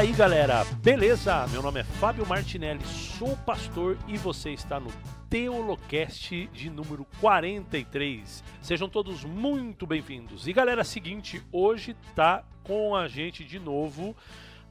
aí, galera? Beleza? Meu nome é Fábio Martinelli, sou pastor e você está no Teolocast de número 43. Sejam todos muito bem-vindos. E galera, seguinte, hoje tá com a gente de novo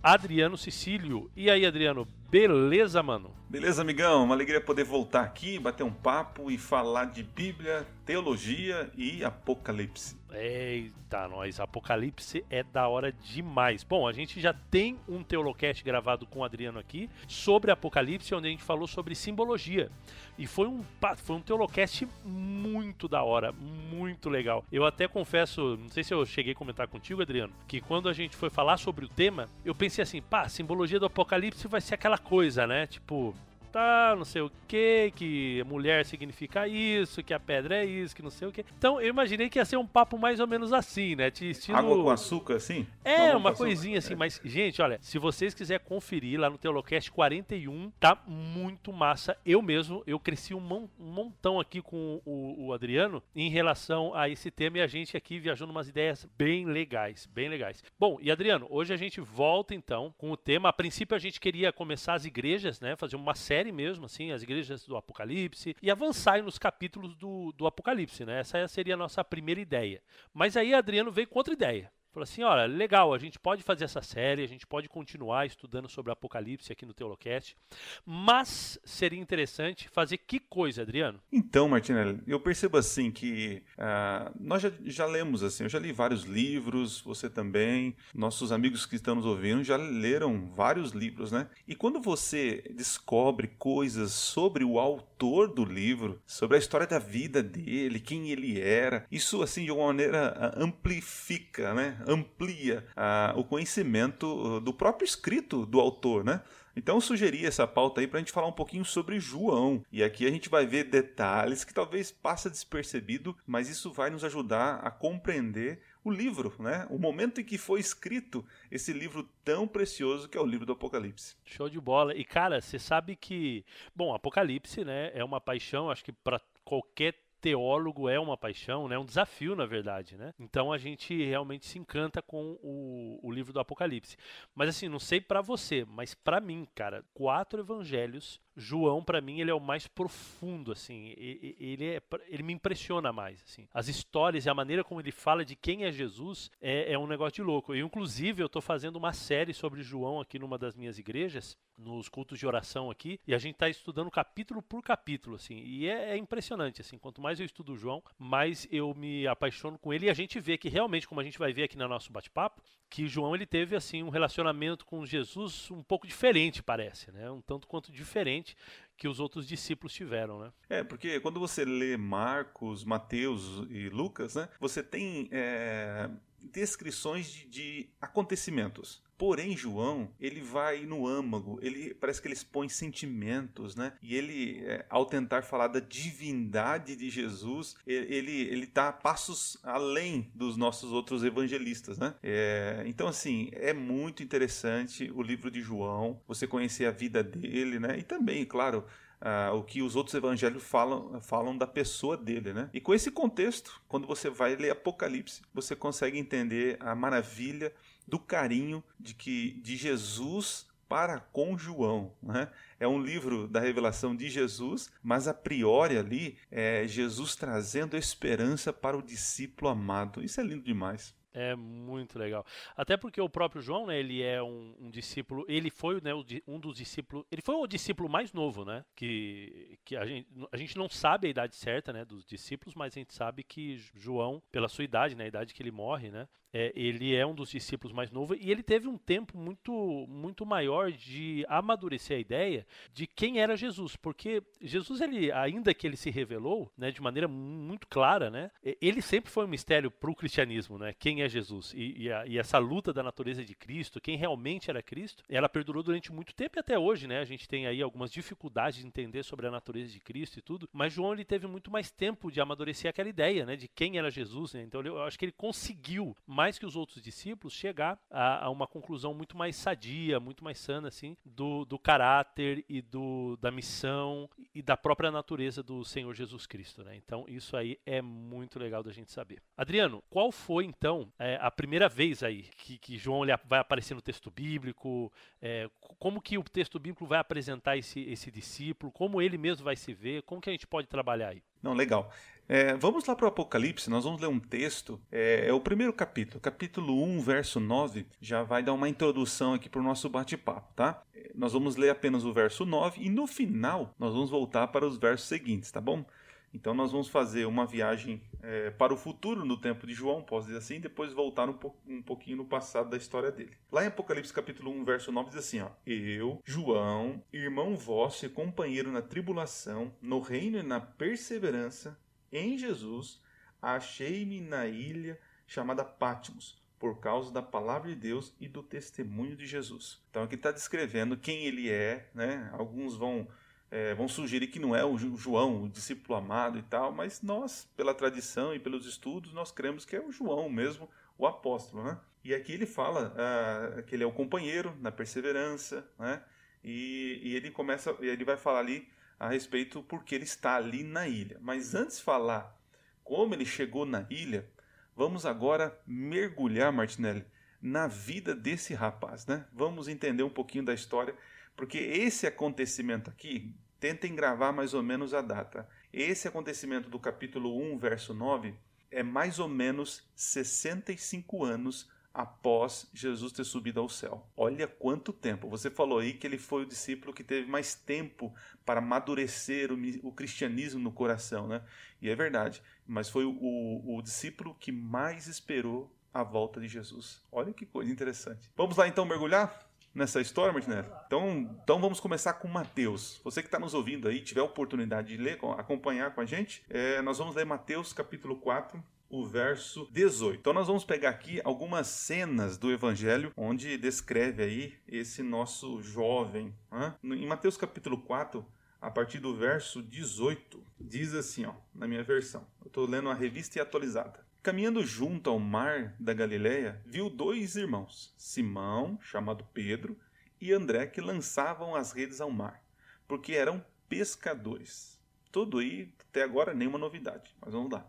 Adriano Cecílio. E aí, Adriano, beleza, mano? Beleza, amigão? Uma alegria poder voltar aqui, bater um papo e falar de Bíblia, teologia e Apocalipse. Eita, nós, Apocalipse é da hora demais. Bom, a gente já tem um Teolocast gravado com o Adriano aqui sobre Apocalipse, onde a gente falou sobre simbologia. E foi um, foi um Teolocast muito da hora, muito legal. Eu até confesso, não sei se eu cheguei a comentar contigo, Adriano, que quando a gente foi falar sobre o tema, eu pensei assim, pá, simbologia do Apocalipse vai ser aquela coisa, né? Tipo, tal, não sei o que, que mulher significa isso, que a pedra é isso, que não sei o que. Então eu imaginei que ia ser um papo mais ou menos assim, né? Estilo... Água com açúcar, assim? É, uma coisinha assim, é. mas, gente, olha, se vocês quiserem conferir lá no Teolocast 41, tá muito massa. Eu mesmo, eu cresci um, montão aqui com o, o Adriano em relação a esse tema e a gente aqui viajou umas ideias bem legais, bem legais. Bom, e Adriano, hoje a gente volta então com o tema. A princípio a gente queria começar as igrejas, né? Fazer uma série série mesmo, assim, as igrejas do Apocalipse, e avançar nos capítulos do, do Apocalipse, né? Essa seria a nossa primeira ideia. Mas aí Adriano veio com outra ideia. Falou assim: olha, legal, a gente pode fazer essa série, a gente pode continuar estudando sobre Apocalipse aqui no Teolocast, mas seria interessante fazer que coisa, Adriano? Então, Martinelli, eu percebo assim que uh, nós já, já, lemos assim, eu já li vários livros, você também, nossos amigos que estão nos ouvindo já leram vários livros, né? E quando você descobre coisas sobre o autor do livro, sobre a história da vida dele, quem ele era, isso assim de alguma maneira ah, amplifica, né? Amplia ah, o conhecimento ah, do próprio escrito do autor, né? Então eu sugeri essa pauta aí para a gente falar um pouquinho sobre João. E aqui a gente vai ver detalhes que talvez passa despercebido, mas isso vai nos ajudar a compreender o livro, né? O momento em que foi escrito esse livro tão precioso que é o livro do Apocalipse. Show de bola. E cara, você sabe que, bom, Apocalipse, né, é uma paixão, acho que para qualquer teólogo é uma paixão, né? um desafio, na verdade. Né? Então a gente realmente se encanta com o, o livro do Apocalipse. Mas assim, não sei para você, mas para mim, cara, quatro evangelhos João, para mim, ele é o mais profundo, assim. Ele, é, ele me impressiona mais, assim. As histórias e a maneira como ele fala de quem é Jesus é, é um negócio de louco. Eu, inclusive, eu estou fazendo uma série sobre João aqui numa das minhas igrejas, nos cultos de oração aqui, e a gente está estudando capítulo por capítulo, assim. E é, é, impressionante, assim. Quanto mais eu estudo João, mais eu me apaixono com ele. E a gente vê que realmente, como a gente vai ver aqui no nosso bate-papo, que João ele teve assim um relacionamento com Jesus um pouco diferente, parece, né? Um tanto quanto diferente que os outros discípulos tiveram, né? É, porque quando você lê Marcos, Mateus e Lucas, né, você tem é, descrições de, de acontecimentos. Porém, João, ele vai no âmago, ele parece que ele expõe sentimentos, né? E ele, é, ao tentar falar da divindade de Jesus, ele ele está passos além dos nossos outros evangelistas, né? É, então, assim, é muito interessante o livro de João, você conhecer a vida dele, né? E também, claro, Uh, o que os outros evangelhos falam, falam da pessoa dele, né? E com esse contexto, quando você vai ler Apocalipse, você consegue entender a maravilha do carinho de que de Jesus para com João. Né? É um livro da revelação de Jesus, mas a priori ali é Jesus trazendo esperança para o discípulo amado. Isso é lindo demais. É muito legal. Até porque o próprio João, né, ele é um, um discípulo, ele foi né, um dos discípulos, ele foi o discípulo mais novo, né, que, que a, gente, a gente não sabe a idade certa, né, dos discípulos, mas a gente sabe que João, pela sua idade, né, a idade que ele morre, né, é, ele é um dos discípulos mais novos e ele teve um tempo muito, muito maior de amadurecer a ideia de quem era Jesus, porque Jesus, ele, ainda que ele se revelou, né, de maneira muito clara, né, ele sempre foi um mistério para o cristianismo, né, quem é Jesus e, e, a, e, essa luta da natureza de Cristo, quem realmente era Cristo, ela perdurou durante muito tempo e até hoje, né, a gente tem aí algumas dificuldades de entender sobre a natureza de Cristo e tudo, mas João ele teve muito mais tempo de amadurecer aquela ideia, né, de quem era Jesus, né, então eu acho que ele conseguiu mais que os outros discípulos, chegar a, a uma conclusão muito mais sadia, muito mais sana, assim, do, do caráter e do, da missão e da própria natureza do Senhor Jesus Cristo, né? Então, isso aí é muito legal da gente saber. Adriano, qual foi, então, é, a primeira vez aí que, que João vai aparecer no texto bíblico, é, como que o texto bíblico vai apresentar esse, esse discípulo, como ele mesmo vai se ver, como que a gente pode trabalhar aí? Não, legal. É, vamos lá para o Apocalipse, nós vamos ler um texto, é, é, o primeiro capítulo, capítulo 1, verso 9, já vai dar uma introdução aqui para o nosso bate-papo, tá? É, nós vamos ler apenas o verso 9 e no final nós vamos voltar para os versos seguintes, tá bom? Então nós vamos fazer uma viagem é, para o futuro no tempo de João, posso dizer assim, e depois voltar um, po um, pouquinho no passado da história dele. Lá em Apocalipse capítulo 1, verso 9 diz assim, ó: Eu, João, irmão vosso e companheiro na tribulação, no reino e na perseverança em Jesus, achei-me na ilha chamada Patmos, por causa da palavra de Deus e do testemunho de Jesus. Então aqui está descrevendo quem ele é, né? Alguns vão é, vão sugerir que não é o João, o discípulo amado e tal, mas nós, pela tradição e pelos estudos, nós cremos que é o João mesmo, o apóstolo, né? E aqui ele fala ah, que ele é o companheiro na perseverança, né? E, e, ele começa, ele vai falar ali a respeito porque ele está ali na ilha. Mas antes de falar como ele chegou na ilha, vamos agora mergulhar, Martinelli, na vida desse rapaz, né? Vamos entender um pouquinho da história porque esse acontecimento aqui, tentem gravar mais ou menos a data. Esse acontecimento do capítulo 1, verso 9, é mais ou menos 65 anos após Jesus ter subido ao céu. Olha quanto tempo. Você falou aí que ele foi o discípulo que teve mais tempo para amadurecer o, o cristianismo no coração, né? E é verdade. Mas foi o, o, discípulo que mais esperou a volta de Jesus. Olha que coisa interessante. Vamos lá então mergulhar? nessa história, Martinelli? Então, então vamos começar com Mateus. Você que está nos ouvindo aí, tiver a oportunidade de ler, acompanhar com a gente, é, nós vamos ler Mateus capítulo 4, o verso 18. Então nós vamos pegar aqui algumas cenas do evangelho onde descreve aí esse nosso jovem. Né? Em Mateus capítulo 4, a partir do verso 18, diz assim, ó, na minha versão. Eu estou lendo a revista atualizada. Caminhando junto ao mar da Galiléia, viu dois irmãos, Simão, chamado Pedro, e André, que lançavam as redes ao mar, porque eram pescadores. Tudo aí, até agora, nenhuma novidade, mas vamos lá.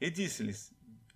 E disse-lhes,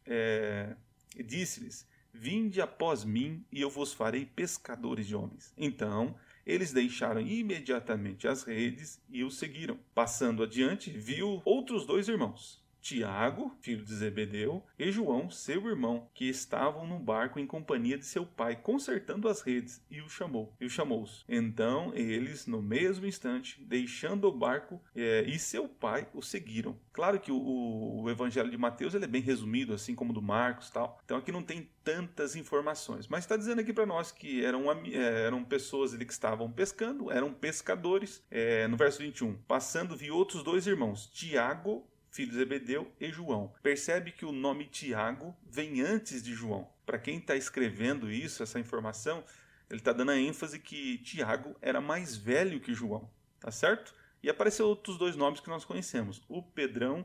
é, disse-lhes, Vinde após mim, e eu vos farei pescadores de homens. Então, eles deixaram imediatamente as redes e o seguiram. Passando adiante, viu outros dois irmãos, Tiago, filho de Zebedeu, e João, seu irmão, que estavam no barco em companhia de seu pai, consertando as redes, e o chamou. E o chamou-os. Então eles, no mesmo instante, deixando o barco é, e seu pai, o seguiram. Claro que o, o Evangelho de Mateus ele é bem resumido, assim como o do Marcos, tal. Então aqui não tem tantas informações, mas está dizendo aqui para nós que eram, é, eram pessoas ali que estavam pescando, eram pescadores. É, no verso 21, passando vi outros dois irmãos, Tiago filho de Zebedeu e João. Percebe que o nome Tiago vem antes de João. Para quem está escrevendo isso, essa informação, ele está dando a ênfase que Tiago era mais velho que João, tá certo? E apareceu outros dois nomes que nós conhecemos, o Pedrão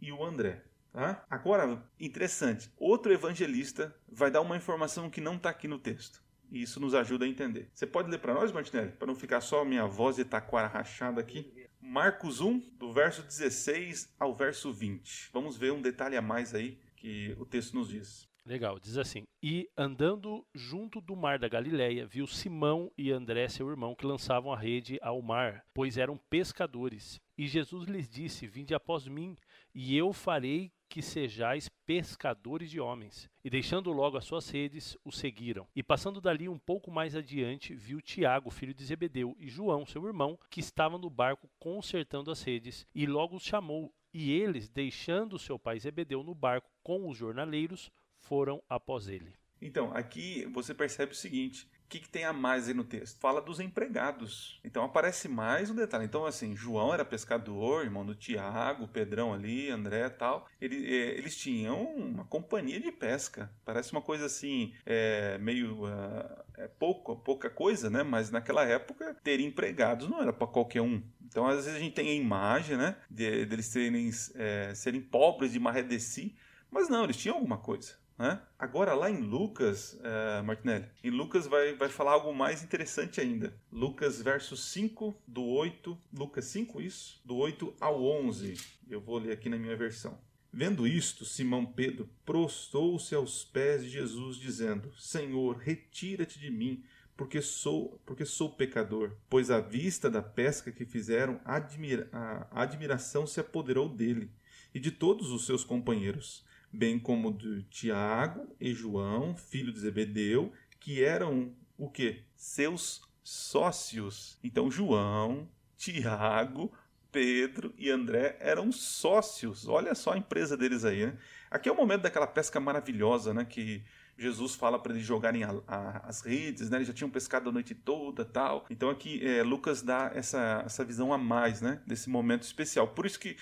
e o André. Tá? Agora, interessante, outro evangelista vai dar uma informação que não está aqui no texto. E isso nos ajuda a entender. Você pode ler para nós, Martinelli? Para não ficar só minha voz de taquara rachada aqui. Marcos 1, do verso 16 ao verso 20. Vamos ver um detalhe a mais aí que o texto nos diz. Legal, diz assim: E andando junto do mar da Galileia, viu Simão e André, seu irmão, que lançavam a rede ao mar, pois eram pescadores. E Jesus lhes disse: Vinde após mim, e eu farei que sejais pescadores de homens. E deixando logo as suas redes, o seguiram. E passando dali um pouco mais adiante, viu Tiago, filho de Zebedeu, e João, seu irmão, que estavam no barco consertando as redes, e logo os chamou. E eles, deixando seu pai Zebedeu no barco com os jornaleiros, foram após ele. Então, aqui você percebe o seguinte: o que, que, tem a mais aí no texto? Fala dos empregados. Então aparece mais um detalhe. Então, assim, João era pescador, irmão do Tiago, Pedrão ali, André tal. Ele, é, eles tinham uma companhia de pesca. Parece uma coisa assim, é, meio. Uh, é pouco, pouca coisa, né? Mas naquela época, ter empregados não era para qualquer um. Então, às vezes a gente tem a imagem, né? De, deles serem, é, serem pobres de Marredeci. Mas não, eles tinham alguma coisa. Né? Agora, lá em Lucas, uh, Martinelli, em Lucas vai, vai falar algo mais interessante ainda. Lucas, verso 5, do 8, Lucas 5, isso? Do 8 ao 11. Eu vou ler aqui na minha versão. Vendo isto, Simão Pedro prostou-se aos pés de Jesus, dizendo: Senhor, retira-te de mim, porque sou, porque sou pecador. Pois à vista da pesca que fizeram, admira, a admiração se apoderou dele e de todos os seus companheiros, bem como de Tiago e João, filho de Zebedeu, que eram o que? Seus sócios. Então João, Tiago, Pedro e André eram sócios. Olha só a empresa deles aí, né? Aqui é o momento daquela pesca maravilhosa, né? Que Jesus fala para eles jogarem a, a, as redes, né? Eles já tinham pescado a noite toda, tal. Então aqui é, Lucas dá essa, essa visão a mais, né? Desse momento especial. Por isso que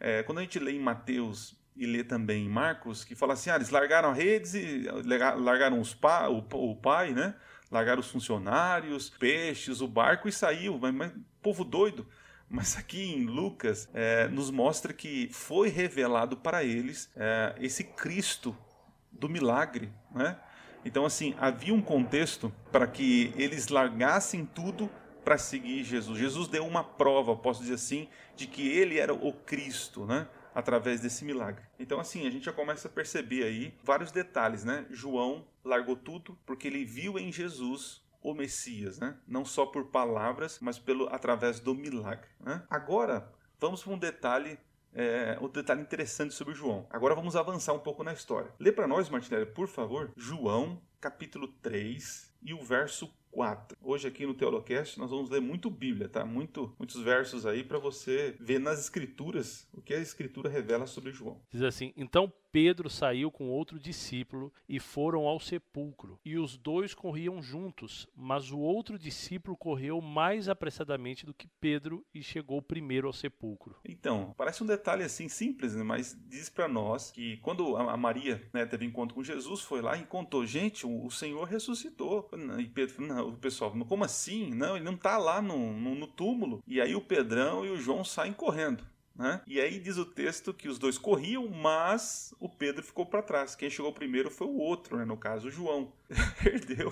é, quando a gente lê em Mateus e lê também Marcos, que fala assim, ah, eles largaram as redes e largaram os pa, o, o pai, né? Largaram os funcionários, peixes, o barco e saiu. Mas, mas povo doido. Mas aqui em Lucas é, nos mostra que foi revelado para eles é, esse Cristo do milagre, né? Então, assim, havia um contexto para que eles largassem tudo para seguir Jesus. Jesus deu uma prova, posso dizer assim, de que ele era o Cristo, né? Através desse milagre. Então, assim, a gente já começa a perceber aí vários detalhes, né? João largou tudo porque ele viu em Jesus o Messias, né? Não só por palavras, mas pelo através do milagre. Né? Agora, vamos para um detalhe é, um detalhe interessante sobre João. Agora vamos avançar um pouco na história. Lê para nós, Martinelli, por favor, João, capítulo 3 e o verso 4. Hoje aqui no Teolocast nós vamos ler muito Bíblia, tá? Muito, muitos versos aí para você ver nas escrituras o que a escritura revela sobre João. Diz assim: "Então Pedro saiu com outro discípulo e foram ao sepulcro. E os dois corriam juntos, mas o outro discípulo correu mais apressadamente do que Pedro e chegou primeiro ao sepulcro. Então, parece um detalhe assim simples, né? mas diz para nós que quando a Maria né, teve encontro com Jesus, foi lá e contou: gente, o Senhor ressuscitou. E Pedro falou: não, o pessoal, como assim? Não, ele não está lá no, no, no túmulo. E aí o Pedrão e o João saem correndo. Né? E aí diz o texto que os dois corriam, mas o Pedro ficou para trás. Quem chegou primeiro foi o outro, né? no caso o João. Perdeu,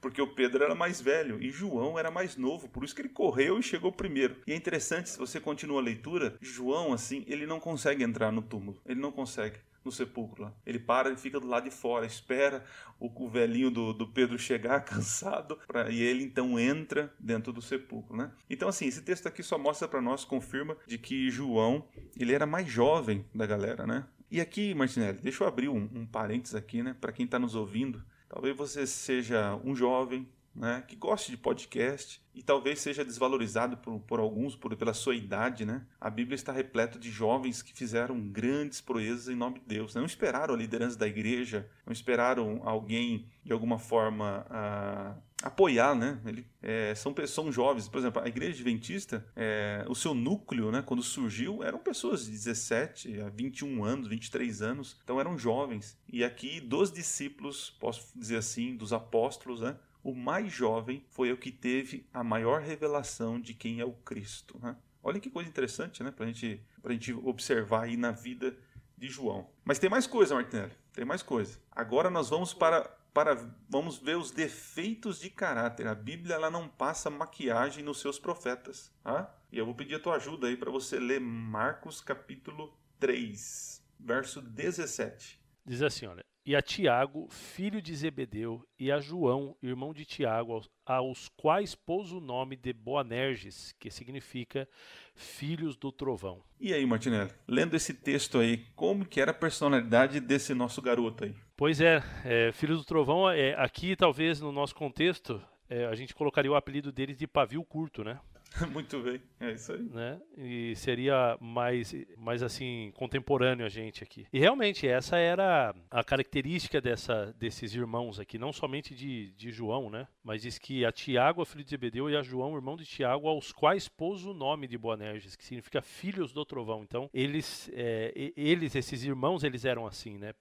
porque o Pedro era mais velho e João era mais novo, por isso que ele correu e chegou primeiro. E é interessante, se você continua a leitura, João, assim, ele não consegue entrar no túmulo, ele não consegue no sepulcro lá. Ele para e fica do lado de fora, espera o, o velhinho do, do, Pedro chegar cansado pra, e ele então entra dentro do sepulcro, né? Então assim, esse texto aqui só mostra para nós, confirma de que João, ele era mais jovem da galera, né? E aqui, Martinelli, deixa eu abrir um, um parênteses aqui, né, para quem está nos ouvindo. Talvez você seja um jovem, né, que goste de podcast e talvez seja desvalorizado por, por alguns por, pela sua idade, né? A Bíblia está repleta de jovens que fizeram grandes proezas em nome de Deus. Né? Não esperaram a liderança da igreja, não esperaram alguém de alguma forma a, apoiar, né? Ele, é, são, são jovens. Por exemplo, a igreja adventista, é, o seu núcleo, né, quando surgiu, eram pessoas de 17 a 21 anos, 23 anos. Então eram jovens. E aqui, dos discípulos, posso dizer assim, dos apóstolos, né? O mais jovem foi o que teve a maior revelação de quem é o Cristo. Né? Olha que coisa interessante né? para gente, a gente observar aí na vida de João. Mas tem mais coisa, Martinelli. Tem mais coisa. Agora nós vamos para, para vamos ver os defeitos de caráter. A Bíblia ela não passa maquiagem nos seus profetas. Tá? E eu vou pedir a tua ajuda aí para você ler Marcos capítulo 3, verso 17. Diz assim, olha e a Tiago, filho de Zebedeu, e a João, irmão de Tiago, aos, quais pôs o nome de Boanerges, que significa filhos do trovão. E aí, Martinelli, lendo esse texto aí, como que era a personalidade desse nosso garoto aí? Pois é, é filhos do trovão, é, aqui talvez no nosso contexto, é, a gente colocaria o apelido deles de pavio curto, né? Muito bem, é isso aí. Né? E seria mais, mais assim, contemporâneo a gente aqui. E realmente, essa era a característica dessa, desses irmãos aqui, não somente de, de João, né? Mas diz que a Tiago, filho de Zebedeu, e a João, irmão de Tiago, aos quais pôs o nome de Boanerges, que significa filhos do trovão. Então, eles, é, eles, esses irmãos, eles eram assim, né?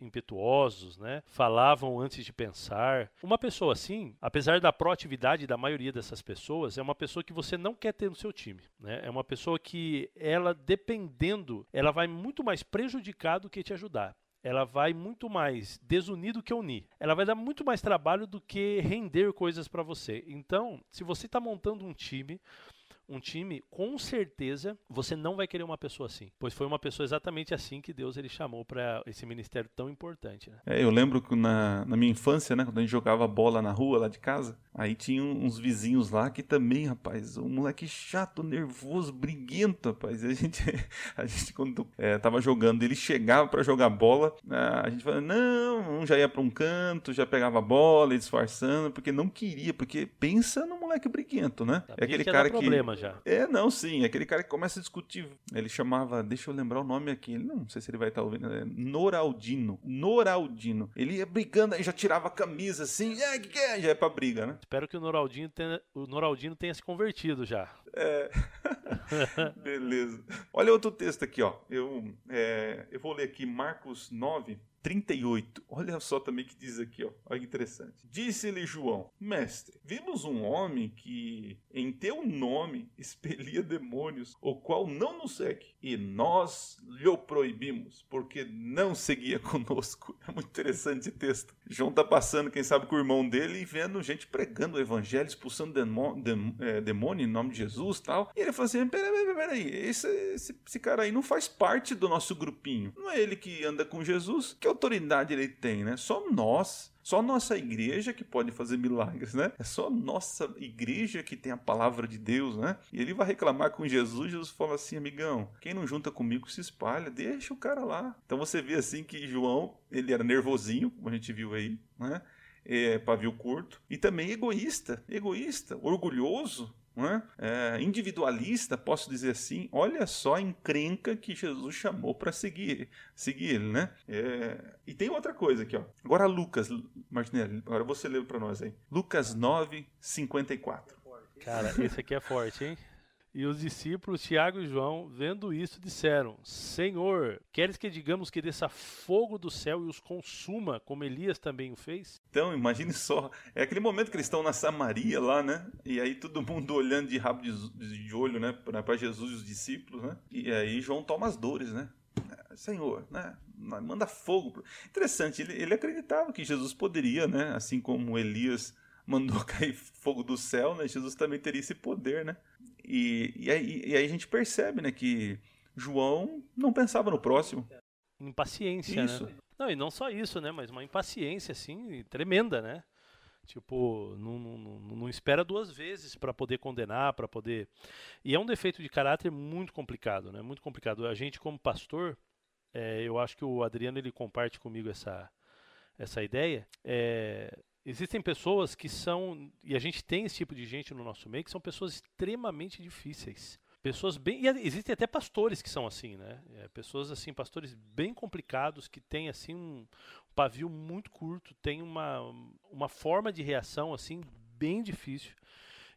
Impetuosos, né? Falavam antes de pensar. Uma pessoa assim, apesar da proatividade da maioria dessas pessoas, é uma pessoa que você não quer ter no seu time, né? É uma pessoa que ela dependendo, ela vai muito mais prejudicar do que te ajudar ela vai muito mais desunir do que unir. Ela vai dar muito mais trabalho do que render coisas para você. Então, se você está montando um time, um time, com certeza você não vai querer uma pessoa assim, pois foi uma pessoa exatamente assim que Deus ele chamou para esse ministério tão importante. Né? É, eu lembro que na, na minha infância, né, quando a gente jogava bola na rua lá de casa, aí tinha uns vizinhos lá que também, rapaz, um moleque chato, nervoso, briguento, rapaz. A gente, a gente quando é, tava jogando, ele chegava para jogar bola, a gente falava, não, um já ia para um canto, já pegava a bola, disfarçando, porque não queria, porque pensa no moleque briguento, né? é aquele cara que problema já. É, não, sim, aquele cara que começa a discutir. Ele chamava, deixa eu lembrar o nome aqui, não sei se ele vai estar ouvindo, é Noraldino. Noraldino. Ele ia brigando, aí já tirava a camisa assim, é, que, que é? Já é pra briga, né? Espero que o Noraldino tenha, o Noraldino tenha se convertido já. É. Beleza. Olha outro texto aqui, ó. Eu, é, eu vou ler aqui Marcos 9, 38. Olha só também que diz aqui, ó. Olha que interessante. Disse-lhe João: Mestre, vimos um homem que em teu nome expelia demônios, o qual não nos segue, e nós lhe o proibimos, porque não seguia conosco. É muito interessante esse texto. João tá passando, quem sabe, com o irmão dele e vendo gente pregando o evangelho, expulsando é, demônio, em nome de Jesus tal. E ele falou assim: peraí, peraí, peraí, esse, esse, esse cara aí não faz parte do nosso grupinho. Não é ele que anda com Jesus? Que autoridade ele tem, né? Só nós. Só nossa igreja que pode fazer milagres, né? É só nossa igreja que tem a palavra de Deus, né? E ele vai reclamar com Jesus, Jesus fala assim, amigão, quem não junta comigo se espalha, deixa o cara lá. Então você vê assim que João, ele era nervosinho, como a gente viu aí, né? É, pavio curto, e também egoísta, egoísta, orgulhoso, é? É, individualista, posso dizer assim, olha só a encrenca que Jesus chamou para seguir, seguir ele, né? É, e tem outra coisa aqui, ó. Agora Lucas, Martinelli, agora você leu para nós aí. Lucas 9, 54. Cara, esse aqui é forte, hein? E os discípulos Tiago e João, vendo isso, disseram: Senhor, queres que digamos que desça fogo do céu e os consuma, como Elias também o fez? Então, imagine só, é aquele momento que eles estão na Samaria lá, né? E aí todo mundo olhando de rabo de, de olho, né, para Jesus e os discípulos, né? E aí João toma as dores, né? Senhor, né? Manda fogo. Interessante, ele, ele acreditava que Jesus poderia, né? Assim como Elias mandou cair fogo do céu, né? Jesus também teria esse poder, né? E, e, aí, e aí a gente percebe, né, que João não pensava no próximo. Impaciência, isso. né? Não, e não só isso, né? Mas uma impaciência, assim, tremenda, né? Tipo, não, não, não espera duas vezes para poder condenar, para poder. E é um defeito de caráter muito complicado, né? Muito complicado. A gente, como pastor, é, eu acho que o Adriano ele comparte comigo essa, essa ideia. É, Existem pessoas que são, e a gente tem esse tipo de gente no nosso meio, que são pessoas extremamente difíceis. Pessoas bem. E existem até pastores que são assim, né? É, pessoas assim, pastores bem complicados, que têm assim um pavio muito curto, tem uma, uma forma de reação assim bem difícil.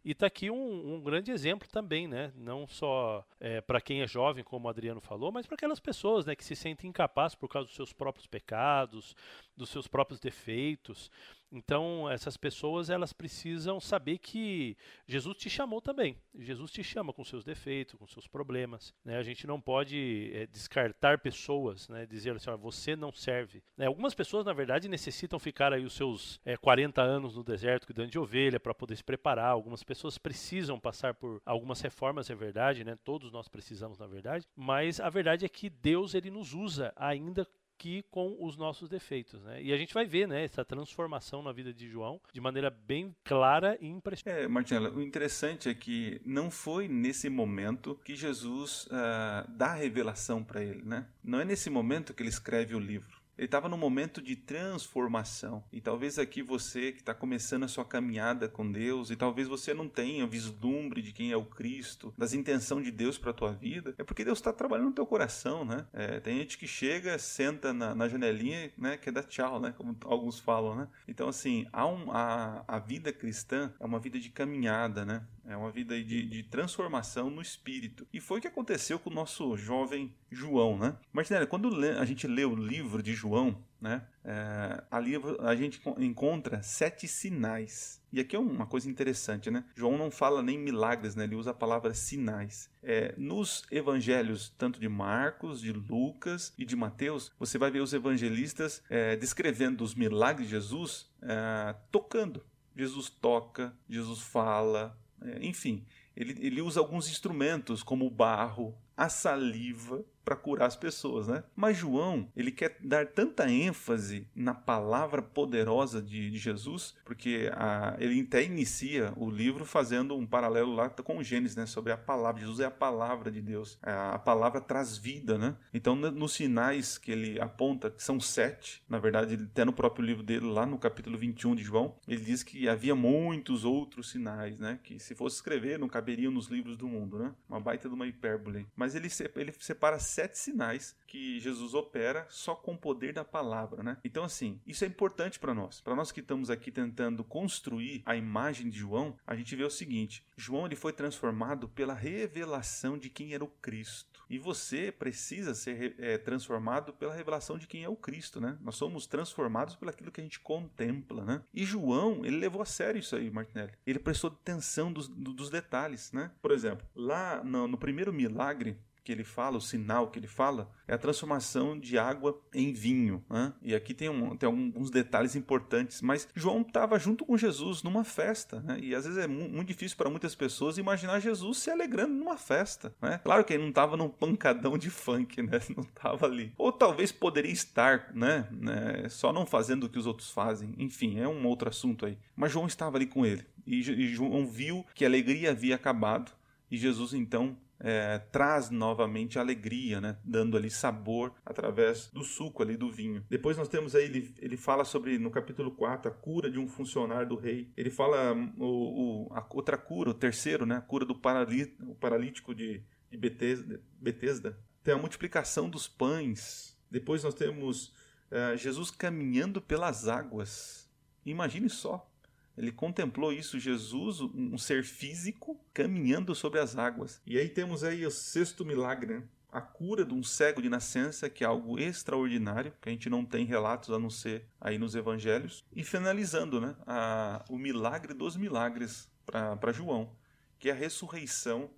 E está aqui um, um, grande exemplo também, né? Não só é, para quem é jovem, como o Adriano falou, mas para aquelas pessoas né, que se sentem incapazes por causa dos seus próprios pecados, dos seus próprios defeitos. Então, essas pessoas elas precisam saber que Jesus te chamou também. Jesus te chama com seus defeitos, com seus problemas. Né? A gente não pode é, descartar pessoas, né? dizer assim, você não serve. Né? Algumas pessoas, na verdade, necessitam ficar aí os seus é, 40 anos no deserto cuidando de ovelha para poder se preparar. Algumas pessoas precisam passar por algumas reformas, é verdade, né? Todos nós precisamos, na verdade. Mas a verdade é que Deus ele nos usa ainda aqui com os nossos defeitos, né? E a gente vai ver, né, essa transformação na vida de João de maneira bem clara e impressionante. É, o interessante é que não foi nesse momento que Jesus uh, dá a revelação para ele, né? Não é nesse momento que ele escreve o livro. Ele estava num momento de transformação. E talvez aqui você que está começando a sua caminhada com Deus, e talvez você não tenha vislumbre de quem é o Cristo, das intenções de Deus para a tua vida, é porque Deus está trabalhando no teu coração, né? É, tem gente que chega, senta na, na janelinha, né? Quer dar tchau, né? Como alguns falam, né? Então, assim, há um, a, a vida cristã é uma vida de caminhada, né? É uma vida de, de transformação no espírito. E foi o que aconteceu com o nosso jovem João, né? Martinelli, quando a gente lê o livro de João, né? É, ali a gente encontra sete sinais. E aqui é uma coisa interessante, né? João não fala nem milagres, né? Ele usa a palavra sinais. É, nos evangelhos, tanto de Marcos, de Lucas e de Mateus, você vai ver os evangelistas é, descrevendo os milagres de Jesus é, tocando. Jesus toca, Jesus fala, enfim, ele, ele usa alguns instrumentos, como o barro, a saliva para curar as pessoas, né? Mas João, ele quer dar tanta ênfase na palavra poderosa de, de Jesus, porque a, ele até inicia o livro fazendo um paralelo lá com o Gênesis, né? Sobre a palavra. Jesus é a palavra de Deus. A, a palavra traz vida, né? Então, nos sinais que ele aponta, que são sete, na verdade, até no próprio livro dele, lá no capítulo 21 de João, ele diz que havia muitos outros sinais, né? Que se fosse escrever, não caberiam nos livros do mundo, né? Uma baita de uma hipérbole. Mas ele, ele separa sete sinais que Jesus opera só com o poder da palavra, né? Então, assim, isso é importante para nós. Para nós que estamos aqui tentando construir a imagem de João, a gente vê o seguinte: João ele foi transformado pela revelação de quem era o Cristo. E você precisa ser é, transformado pela revelação de quem é o Cristo, né? Nós somos transformados pelo aquilo que a gente contempla, né? E João, ele levou a sério isso aí, Martinelli. Ele prestou atenção dos, dos detalhes, né? Por exemplo, lá no, no primeiro milagre, que ele fala, o sinal que ele fala, é a transformação de água em vinho. Né? E aqui tem, um, tem alguns detalhes importantes, mas João estava junto com Jesus numa festa, né? e às vezes é muito difícil para muitas pessoas imaginar Jesus se alegrando numa festa. Né? Claro que ele não estava num pancadão de funk, né? não estava ali. Ou talvez poderia estar, né? né? só não fazendo o que os outros fazem. Enfim, é um outro assunto aí. Mas João estava ali com ele, e João viu que a alegria havia acabado, e Jesus então é, traz novamente alegria, né? dando ali sabor através do suco ali do vinho. Depois nós temos aí, ele, ele fala sobre, no capítulo 4, a cura de um funcionário do rei. Ele fala o, o a outra cura, o terceiro, né? a cura do o paralítico de, de Betesda, Betesda. Tem a multiplicação dos pães. Depois nós temos é, Jesus caminhando pelas águas. Imagine só, ele contemplou isso, Jesus, um ser físico, caminhando sobre as águas. E aí temos aí o sexto milagre, né? a cura de um cego de nascença, que é algo extraordinário, que a gente não tem relatos a não ser aí nos evangelhos. E finalizando, né, a, o milagre dos milagres para João, que é a ressurreição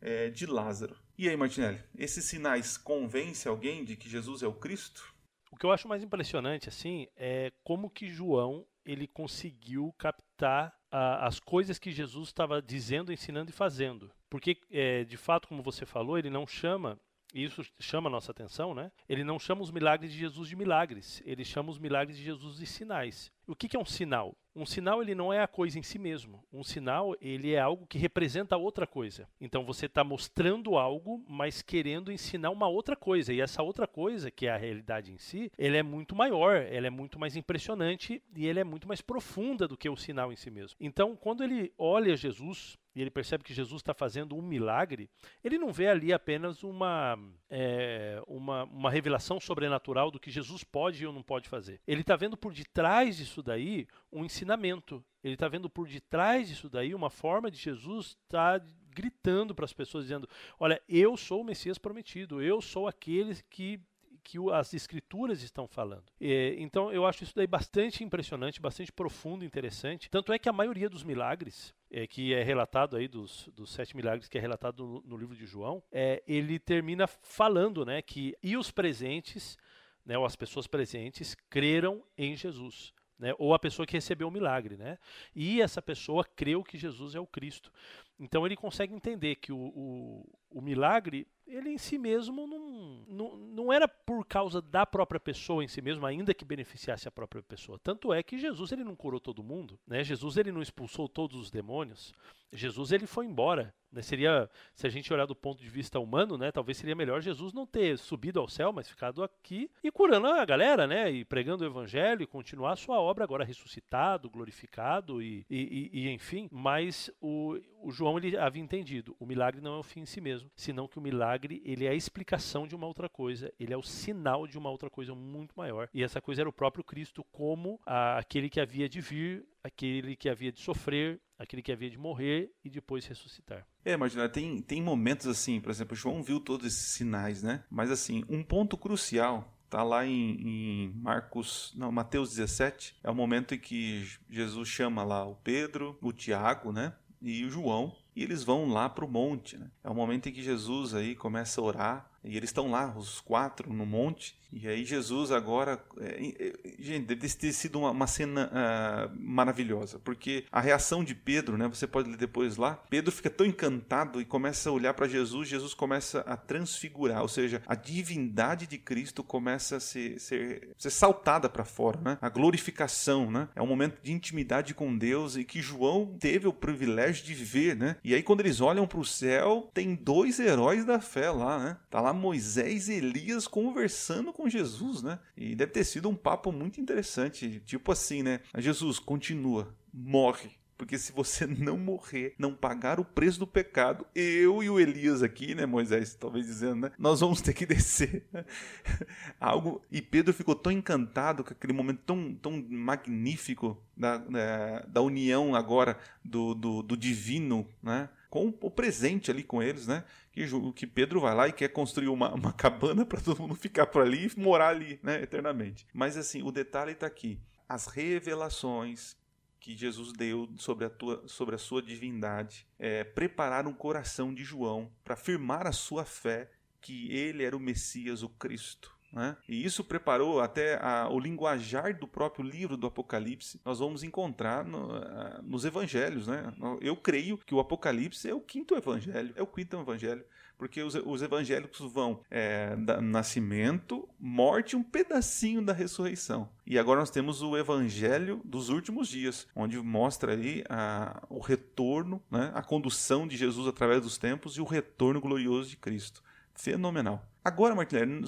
é, de Lázaro. E aí, Martinelli, esses sinais convencem alguém de que Jesus é o Cristo? O que eu acho mais impressionante, assim, é como que João ele conseguiu captar a, as coisas que Jesus estava dizendo, ensinando e fazendo. Porque, é, de fato, como você falou, ele não chama e isso chama a nossa atenção, né? Ele não chama os milagres de Jesus de milagres, ele chama os milagres de Jesus de sinais. O que, que é um sinal? Um sinal ele não é a coisa em si mesmo. Um sinal ele é algo que representa outra coisa. Então você está mostrando algo, mas querendo ensinar uma outra coisa. E essa outra coisa, que é a realidade em si, ele é muito maior, ela é muito mais impressionante e ele é muito mais profunda do que o sinal em si mesmo. Então quando ele olha Jesus e ele percebe que Jesus está fazendo um milagre, ele não vê ali apenas uma, é, uma, uma revelação sobrenatural do que Jesus pode ou não pode fazer. Ele está vendo por detrás disso daí um ensinamento. Ele está vendo por detrás disso daí uma forma de Jesus estar tá gritando para as pessoas, dizendo: Olha, eu sou o Messias prometido, eu sou aquele que que as escrituras estão falando. E, então eu acho isso daí bastante impressionante, bastante profundo, interessante. Tanto é que a maioria dos milagres é, que é relatado aí dos, dos sete milagres que é relatado no, no livro de João, é, ele termina falando, né, que e os presentes, né, ou as pessoas presentes creram em Jesus. Né, ou a pessoa que recebeu o milagre, né? E essa pessoa creu que Jesus é o Cristo. Então ele consegue entender que o, o, o milagre ele em si mesmo não, não, não era por causa da própria pessoa em si mesmo, ainda que beneficiasse a própria pessoa. Tanto é que Jesus ele não curou todo mundo, né? Jesus ele não expulsou todos os demônios. Jesus ele foi embora. Né? Seria, se a gente olhar do ponto de vista humano, né? Talvez seria melhor Jesus não ter subido ao céu, mas ficado aqui e curando a galera, né? E pregando o evangelho e continuar a sua obra agora ressuscitado, glorificado e, e, e, e enfim. Mas o, o João ele havia entendido, o milagre não é o fim em si mesmo, senão que o milagre ele é a explicação de uma outra coisa, ele é o sinal de uma outra coisa muito maior. E essa coisa era o próprio Cristo como a, aquele que havia de vir, aquele que havia de sofrer, aquele que havia de morrer e depois ressuscitar. É, imagina, tem, tem momentos assim, por exemplo, João viu todos esses sinais, né? Mas assim, um ponto crucial Está lá em, em, Marcos, não, Mateus 17, é o momento em que Jesus chama lá o Pedro, o Tiago, né? E o João, e eles vão lá para o monte. Né? É o momento em que Jesus aí começa a orar, e eles estão lá, os quatro, no monte, e aí Jesus agora, é, gente, deve ter sido uma, uma cena uh, maravilhosa, porque a reação de Pedro, né? Você pode ler depois lá. Pedro fica tão encantado e começa a olhar para Jesus. Jesus começa a transfigurar, ou seja, a divindade de Cristo começa a ser, ser, ser saltada para fora, né? A glorificação, né? É um momento de intimidade com Deus e que João teve o privilégio de ver, né? E aí quando eles olham para o céu, tem dois heróis da fé lá, né? Tá lá Moisés e Elias conversando com Jesus, né? E deve ter sido um papo muito interessante, tipo assim, né? Jesus continua, morre. Porque se você não morrer, não pagar o preço do pecado, eu e o Elias aqui, né, Moisés, talvez dizendo, né, nós vamos ter que descer. Algo. E Pedro ficou tão encantado com aquele momento tão, tão magnífico da, da, da união agora do, do, do divino, né? Com o presente ali com eles, né? Que, que Pedro vai lá e quer construir uma, uma cabana para todo mundo ficar por ali e morar ali, né? Eternamente. Mas assim, o detalhe está aqui. As revelações que Jesus deu sobre a, tua, sobre a sua divindade é, prepararam o coração de João para afirmar a sua fé que ele era o Messias, o Cristo. Né? E isso preparou até a, o linguajar do próprio livro do Apocalipse. Nós vamos encontrar no, a, nos evangelhos. Né? Eu creio que o Apocalipse é o quinto evangelho, é o quinto evangelho, porque os, os evangélicos vão é, da nascimento, morte, um pedacinho da ressurreição. E agora nós temos o evangelho dos últimos dias, onde mostra ali a, o retorno, né? a condução de Jesus através dos tempos e o retorno glorioso de Cristo. Fenomenal. Agora, Martinelli,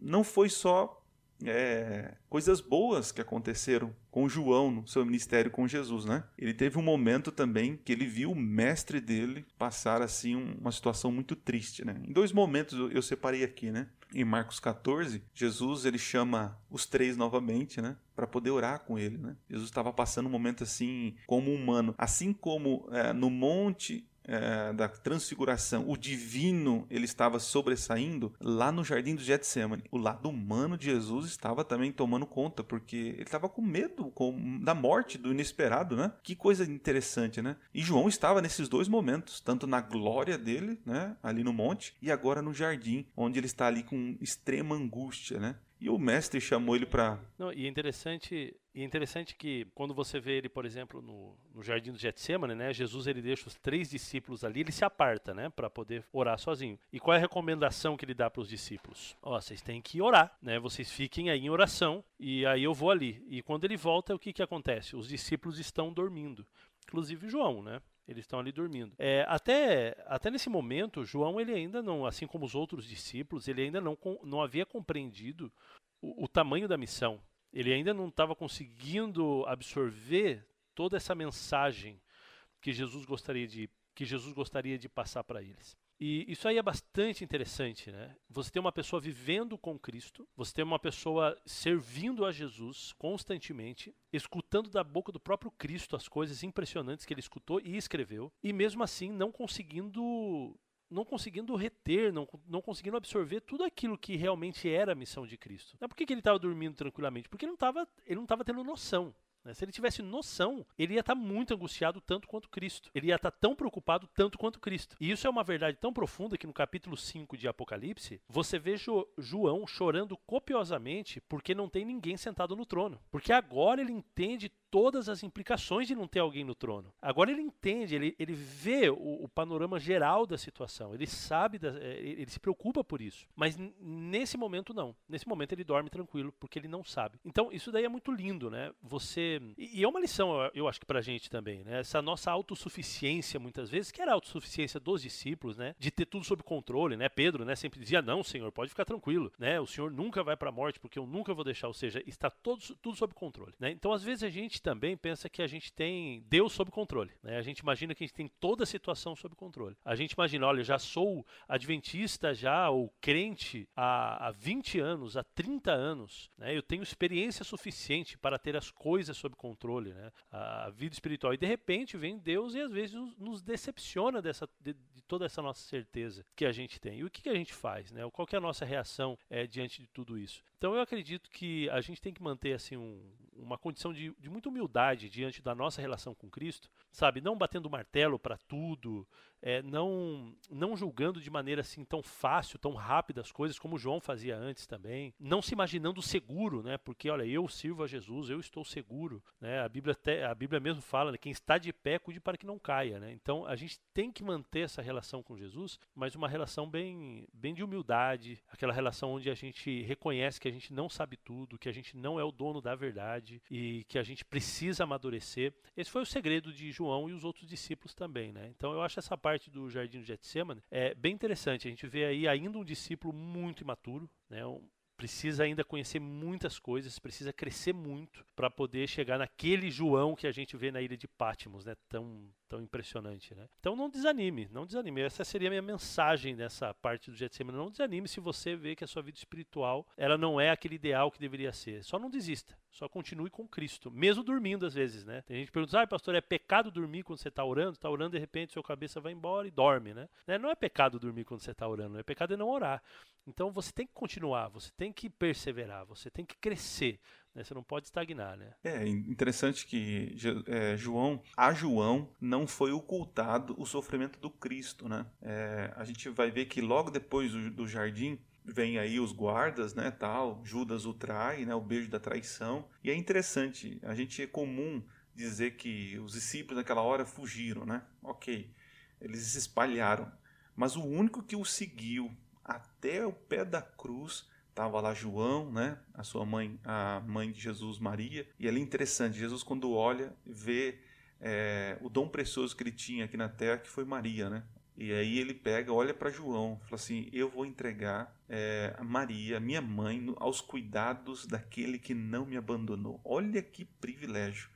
não foi só é, coisas boas que aconteceram com João no seu ministério com Jesus, né? Ele teve um momento também que ele viu o mestre dele passar assim uma situação muito triste, né? Em dois momentos eu separei aqui, né? Em Marcos 14, Jesus ele chama os três novamente, né? Para poder orar com ele, né? Jesus estava passando um momento assim como humano, assim como é, no monte é, da transfiguração, o divino ele estava sobressaindo, lá no jardim do Getsemane, o lado humano de Jesus estava também tomando conta, porque ele estava com medo com, da morte, do inesperado, né? Que coisa interessante, né? E João estava nesses dois momentos, tanto na glória dele, né, ali no monte, e agora no jardim, onde ele está ali com extrema angústia, né? E o mestre chamou ele para. E é interessante, e é interessante que quando você vê ele, por exemplo, no, no jardim do Getsemane, né, Jesus ele deixa os três discípulos ali, ele se aparta, né, para poder orar sozinho. E qual é a recomendação que ele dá para os discípulos? Ó, oh, vocês têm que orar, né? Vocês fiquem aí em oração e aí eu vou ali. E quando ele volta, o que que acontece? Os discípulos estão dormindo, inclusive João, né? Eles estão ali dormindo. É, até, até nesse momento, João, ele ainda não, assim como os outros discípulos, ele ainda não, não havia compreendido o, o tamanho da missão. Ele ainda não estava conseguindo absorver toda essa mensagem que Jesus gostaria de, que Jesus gostaria de passar para eles. E isso aí é bastante interessante, né? Você tem uma pessoa vivendo com Cristo, você tem uma pessoa servindo a Jesus constantemente, escutando da boca do próprio Cristo as coisas impressionantes que ele escutou e escreveu, e mesmo assim não conseguindo não conseguindo reter, não, não conseguindo absorver tudo aquilo que realmente era a missão de Cristo. Por que, ele estava dormindo tranquilamente? Porque ele não estava tendo noção? Se ele tivesse noção, ele ia estar tá muito angustiado tanto quanto Cristo. Ele ia estar tá tão preocupado tanto quanto Cristo. E isso é uma verdade tão profunda que no capítulo 5 de Apocalipse, você vê jo João chorando copiosamente porque não tem ninguém sentado no trono. Porque agora ele entende todas as implicações de não ter alguém no trono. Agora ele entende, ele, ele vê o, o panorama geral da situação, ele sabe, da, é, ele se preocupa por isso. Mas nesse momento não. Nesse momento ele dorme tranquilo, porque ele não sabe. Então isso daí é muito lindo, né? Você. E, e é uma lição, eu acho que pra gente também, né? Essa nossa autossuficiência, muitas vezes, que era a autossuficiência dos discípulos, né? De ter tudo sob controle, né? Pedro, né? Sempre dizia: Não, Senhor, pode ficar tranquilo, né? O Senhor nunca vai pra morte, porque eu nunca vou deixar. Ou seja, está todo, tudo sob controle, né? Então, às vezes, a gente também pensa que a gente tem Deus sob controle. Né? A gente imagina que a gente tem toda a situação sob controle. A gente imagina, olha, já sou adventista já, ou crente há, há 20 anos, há 30 anos. Né? Eu tenho experiência suficiente para ter as coisas sob controle, né? a vida espiritual. E de repente vem Deus e às vezes nos decepciona dessa, de, de toda essa nossa certeza que a gente tem. E o que, que a gente faz? Né? Qual é a nossa reação é, diante de tudo isso? Então eu acredito que a gente tem que manter assim um, uma condição de, de muita humildade diante da nossa relação com Cristo, sabe? Não batendo martelo para tudo, é, não, não julgando de maneira assim tão fácil, tão rápida as coisas, como João fazia antes também. Não se imaginando seguro, né? Porque, olha, eu sirvo a Jesus, eu estou seguro. Né? A, Bíblia até, a Bíblia mesmo fala, né? quem está de pé, cuide para que não caia. Né? Então, a gente tem que manter essa relação com Jesus, mas uma relação bem, bem de humildade, aquela relação onde a gente reconhece que a gente não sabe tudo, que a gente não é o dono da verdade e que a gente precisa amadurecer. Esse foi o segredo de João e os outros discípulos também. Né? Então, eu acho essa parte do Jardim do Getsemane é bem interessante. A gente vê aí ainda um discípulo muito imaturo, né? Um, precisa ainda conhecer muitas coisas, precisa crescer muito para poder chegar naquele João que a gente vê na ilha de Patmos, né? Tão, tão impressionante, né? Então não desanime, não desanime. Essa seria a minha mensagem nessa parte do Getsemane. Não desanime se você vê que a sua vida espiritual ela não é aquele ideal que deveria ser. Só não desista. Só continue com Cristo, mesmo dormindo às vezes, né? Tem gente que pergunta, ah, pastor, é pecado dormir quando você está orando? Está orando, de repente, sua cabeça vai embora e dorme, né? né? Não é pecado dormir quando você está orando, é pecado é não orar. Então você tem que continuar, você tem que perseverar, você tem que crescer. Né? Você não pode estagnar, né? É interessante que é, João, a João não foi ocultado o sofrimento do Cristo, né? É, a gente vai ver que logo depois do, do jardim vem aí os guardas, né, tal, Judas o trai, né, o beijo da traição. E é interessante, a gente é comum dizer que os discípulos naquela hora fugiram, né? OK. Eles se espalharam, mas o único que o seguiu até o pé da cruz estava lá João, né? A sua mãe, a mãe de Jesus, Maria. E ali é interessante, Jesus quando olha, vê é, o dom precioso que ele tinha aqui na terra, que foi Maria, né? E aí ele pega, olha para João, fala assim: Eu vou entregar é, Maria, minha mãe, aos cuidados daquele que não me abandonou. Olha que privilégio.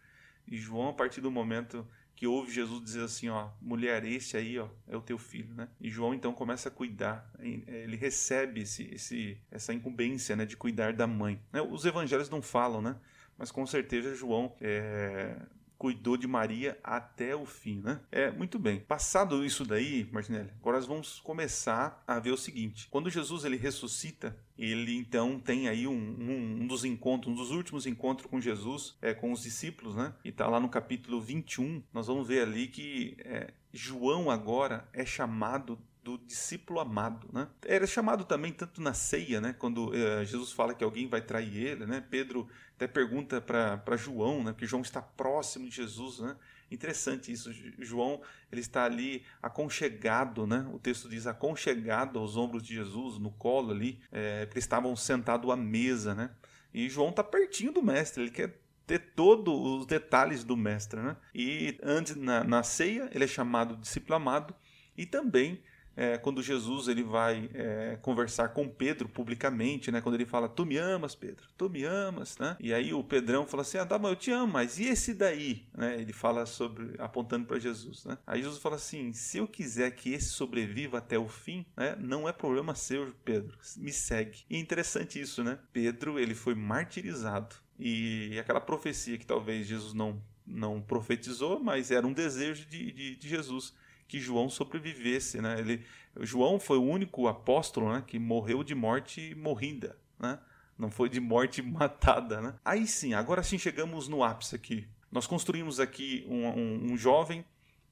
E João, a partir do momento que ouve Jesus dizer assim, ó, mulher, esse aí, ó, é o teu filho, né? E João então começa a cuidar, ele recebe esse, esse, essa incumbência, né, de cuidar da mãe. Né? Os evangelhos não falam, né? Mas com certeza João é, cuidou de Maria até o fim, né? É, muito bem. Passado isso daí, Martinelli, agora nós vamos começar a ver o seguinte. Quando Jesus ele ressuscita, ele então tem aí um, um, um, dos encontros, um dos últimos encontros com Jesus, é, com os discípulos, né? E tá lá no capítulo 21, nós vamos ver ali que é, João agora é chamado do discípulo amado, né? Era chamado também tanto na ceia, né? Quando uh, Jesus fala que alguém vai trair ele, né? Pedro até pergunta para João, né? Porque João está próximo de Jesus, né? Interessante isso. João ele está ali aconchegado, né? O texto diz aconchegado aos ombros de Jesus, no colo ali, é, porque estavam sentados à mesa, né? E João está pertinho do mestre. Ele quer ter todos os detalhes do mestre, né? E antes na, na ceia ele é chamado discípulo amado e também é, quando Jesus ele vai é, conversar com Pedro publicamente, né? Quando ele fala, tu me amas, Pedro, tu me amas, né? E aí o Pedrão fala assim, ah, tá, mas eu te amo, mas e esse daí? Né? Ele fala sobre, apontando para Jesus, né? Aí Jesus fala assim, se eu quiser que esse sobreviva até o fim, né? Não é problema seu, Pedro, me segue. E é interessante isso, né? Pedro, ele foi martirizado e aquela profecia que talvez Jesus não não profetizou, mas era um desejo de, de, de Jesus que João sobrevivesse, né? Ele, João foi o único apóstolo, né, que morreu de morte morrida, né? Não foi de morte matada, né? Aí sim, agora sim chegamos no ápice aqui. Nós construímos aqui um, um, um jovem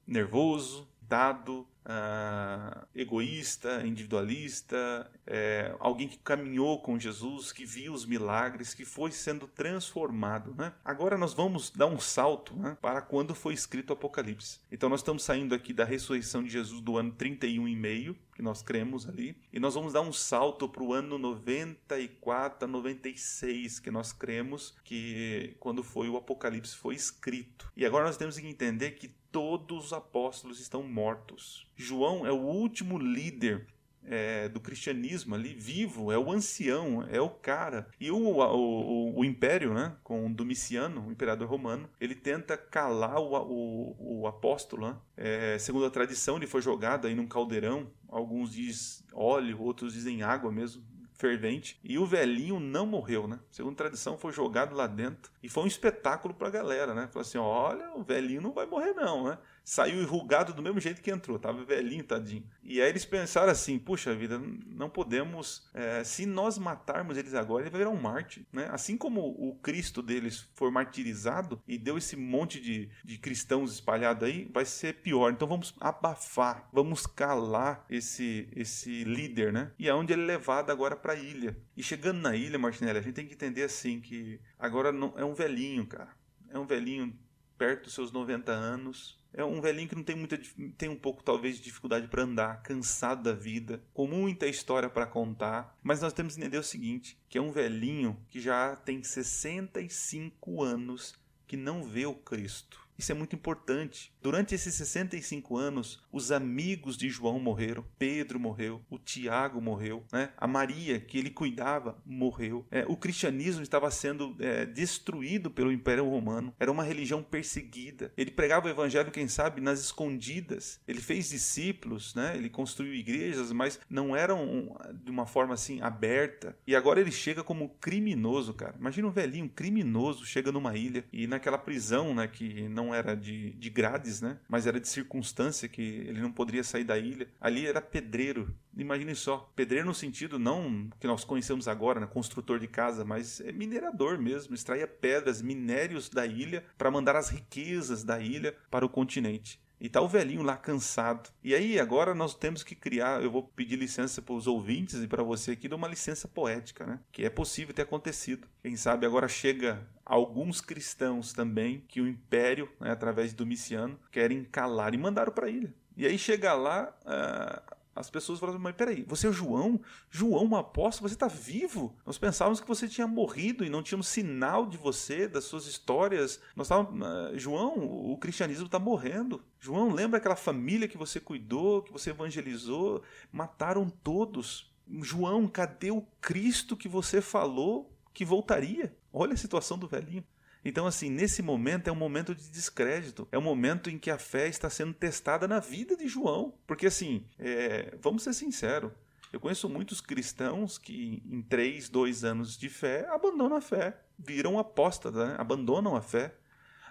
nervoso, dado, uh, egoísta, individualista, é, alguém que caminhou com Jesus, que viu os milagres, que foi sendo transformado. Né? Agora nós vamos dar um salto né, para quando foi escrito o Apocalipse. Então nós estamos saindo aqui da ressurreição de Jesus do ano 31 e meio, que nós cremos ali, e nós vamos dar um salto para o ano 94 a 96, que nós cremos que quando foi o Apocalipse foi escrito. E agora nós temos que entender que todos os apóstolos estão mortos. João é o último líder é, do cristianismo ali vivo, é o ancião, é o cara. E o, o, o império, né, com Domiciano, o imperador romano, ele tenta calar o, o, o apóstolo. Né? É, segundo a tradição, ele foi jogado aí num caldeirão. Alguns dizem óleo, outros dizem água mesmo fervente. E o velhinho não morreu, né? Segundo tradição, foi jogado lá dentro. E foi um espetáculo pra galera, né? Falou assim: olha, o velhinho não vai morrer, não, né? Saiu enrugado do mesmo jeito que entrou, tava velhinho, tadinho. E aí eles pensaram assim: puxa vida, não podemos. É, se nós matarmos eles agora, ele vai virar um mártir. Né? Assim como o Cristo deles foi martirizado e deu esse monte de, de cristãos espalhados aí, vai ser pior. Então vamos abafar, vamos calar esse, esse líder, né? E é onde ele é levado agora para a ilha. E chegando na ilha, Martinelli, a gente tem que entender assim que agora não, é um velhinho, cara. É um velhinho perto dos seus 90 anos, é um velhinho que não tem muita tem um pouco talvez de dificuldade para andar, cansado da vida, com muita história para contar, mas nós temos que entender o seguinte, que é um velhinho que já tem 65 anos que não vê o Cristo. Isso é muito importante. Durante esses 65 anos, os amigos de João morreram. Pedro morreu, o Tiago morreu, né? a Maria, que ele cuidava, morreu. É, o cristianismo estava sendo é, destruído pelo Império Romano. Era uma religião perseguida. Ele pregava o evangelho, quem sabe, nas escondidas. Ele fez discípulos, né? ele construiu igrejas, mas não eram de uma forma assim aberta. E agora ele chega como criminoso, cara. Imagina um velhinho criminoso chega numa ilha e naquela prisão né, que não não era de, de grades, né? Mas era de circunstância que ele não poderia sair da ilha. Ali era pedreiro. Imaginem só, pedreiro no sentido não que nós conhecemos agora, né? construtor de casa, mas é minerador mesmo, extraía pedras, minérios da ilha para mandar as riquezas da ilha para o continente. E tá o velhinho lá cansado. E aí agora nós temos que criar, eu vou pedir licença para os ouvintes e para você aqui, de uma licença poética, né? Que é possível ter acontecido. Quem sabe agora chega alguns cristãos também que o império, né, através de Domiciano, querem calar e mandaram para a ilha. E aí chega lá, uh, as pessoas falam, mas peraí, você é João? João, um apóstolo, você está vivo? Nós pensávamos que você tinha morrido e não tínhamos sinal de você, das suas histórias. Nós estávamos, uh, João, o cristianismo está morrendo. João, lembra aquela família que você cuidou, que você evangelizou? Mataram todos. João, cadê o Cristo que você falou que voltaria? Olha a situação do velhinho. Então, assim, nesse momento é um momento de descrédito. É um momento em que a fé está sendo testada na vida de João. Porque, assim, é, vamos ser sinceros. Eu conheço muitos cristãos que, em três, dois anos de fé, abandonam a fé, viram apóstatas, né? abandonam a fé.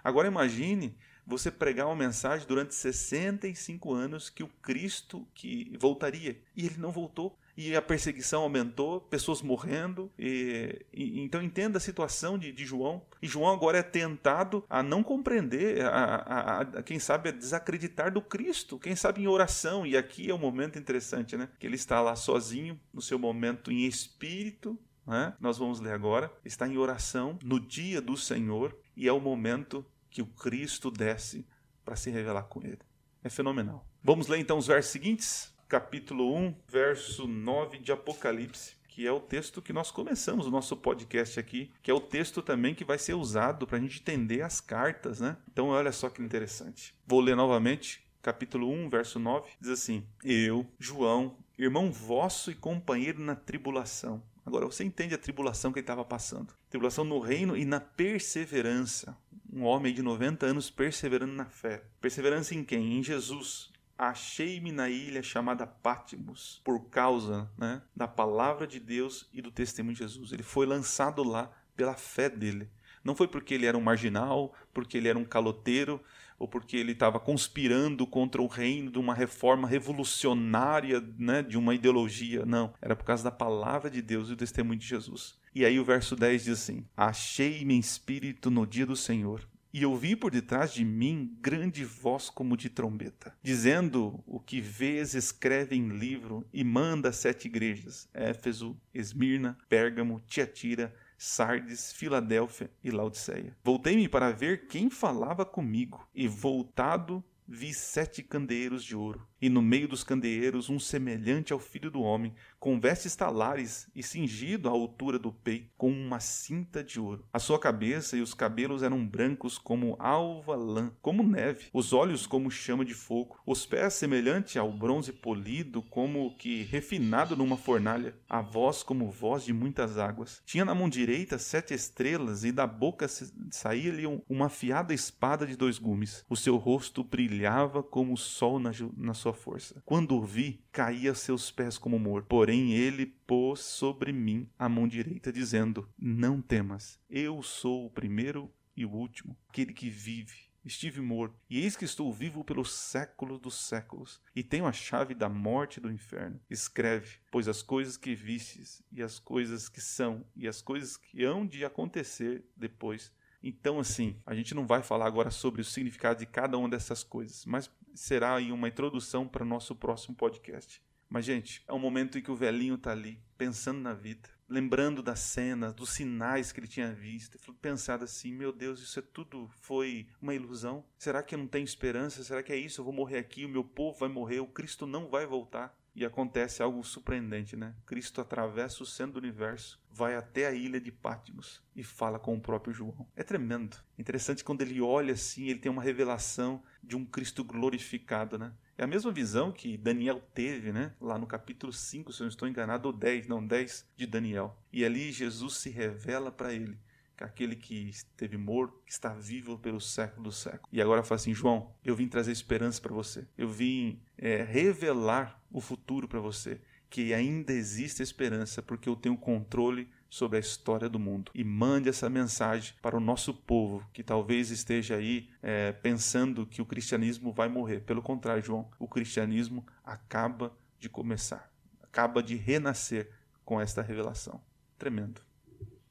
Agora imagine você pregar uma mensagem durante 65 anos que o Cristo que voltaria e ele não voltou e a perseguição aumentou, pessoas morrendo. E, e, então entenda a situação de, de, João. E João agora é tentado a não compreender, a, a, a, quem sabe a desacreditar do Cristo, quem sabe em oração. E aqui é um momento interessante, né? Que ele está lá sozinho, no seu momento em espírito. Né? Nós vamos ler agora. Está em oração no dia do Senhor e é o momento que o Cristo desce para se revelar com ele. É fenomenal. Vamos ler então os versos seguintes? Capítulo 1, verso 9 de Apocalipse, que é o texto que nós começamos o nosso podcast aqui, que é o texto também que vai ser usado para a gente entender as cartas, né? Então, olha só que interessante. Vou ler novamente, capítulo 1, verso 9, diz assim: Eu, João, irmão vosso e companheiro na tribulação. Agora você entende a tribulação que ele estava passando. Tribulação no reino e na perseverança. Um homem de 90 anos perseverando na fé. Perseverança em quem? Em Jesus achei-me na ilha chamada Patmos por causa né, da palavra de Deus e do testemunho de Jesus. Ele foi lançado lá pela fé dele. Não foi porque ele era um marginal, porque ele era um caloteiro, ou porque ele estava conspirando contra o reino de uma reforma revolucionária, né, de uma ideologia. Não, era por causa da palavra de Deus e do testemunho de Jesus. E aí o verso 10 diz assim: Achei-me espírito no dia do Senhor e ouvi por detrás de mim grande voz como de trombeta, dizendo o que vês escreve em livro e manda a sete igrejas: Éfeso, Esmirna, Pérgamo, Tiatira, Sardes, Filadélfia e Laodiceia. Voltei-me para ver quem falava comigo, e voltado vi sete candeeiros de ouro, e no meio dos candeeiros um semelhante ao filho do homem, com vestes talares e cingido à altura do peito, com uma cinta de ouro. A sua cabeça e os cabelos eram brancos como alva lã, como neve, os olhos como chama de fogo, os pés semelhante ao bronze polido, como que refinado numa fornalha, a voz como voz de muitas águas. Tinha na mão direita sete estrelas, e da boca saía-lhe uma afiada espada de dois gumes. O seu rosto brilhava como o sol na, na sua força. Quando o vi, caía a seus pés como morto. Porém, ele pôs sobre mim a mão direita, dizendo: Não temas, eu sou o primeiro e o último, aquele que vive. estive morto, e eis que estou vivo pelos séculos dos séculos, e tenho a chave da morte e do inferno. Escreve, pois as coisas que vistes, e as coisas que são, e as coisas que hão de acontecer depois. Então, assim, a gente não vai falar agora sobre o significado de cada uma dessas coisas, mas será aí uma introdução para o nosso próximo podcast. Mas, gente, é um momento em que o velhinho está ali, pensando na vida, lembrando das cenas, dos sinais que ele tinha visto, pensado assim: meu Deus, isso é tudo foi uma ilusão? Será que eu não tenho esperança? Será que é isso? Eu vou morrer aqui, o meu povo vai morrer, o Cristo não vai voltar. E acontece algo surpreendente, né? Cristo atravessa o centro do universo, vai até a ilha de Patmos e fala com o próprio João. É tremendo. Interessante quando ele olha assim, ele tem uma revelação de um Cristo glorificado, né? É a mesma visão que Daniel teve, né? Lá no capítulo 5, se eu não estou enganado, ou 10, não, 10 de Daniel. E ali Jesus se revela para ele aquele que esteve morto, que está vivo pelo século do século. E agora fala assim: João, eu vim trazer esperança para você. Eu vim é, revelar o futuro para você. Que ainda existe esperança, porque eu tenho controle sobre a história do mundo. E mande essa mensagem para o nosso povo, que talvez esteja aí é, pensando que o cristianismo vai morrer. Pelo contrário, João, o cristianismo acaba de começar, acaba de renascer com esta revelação. Tremendo.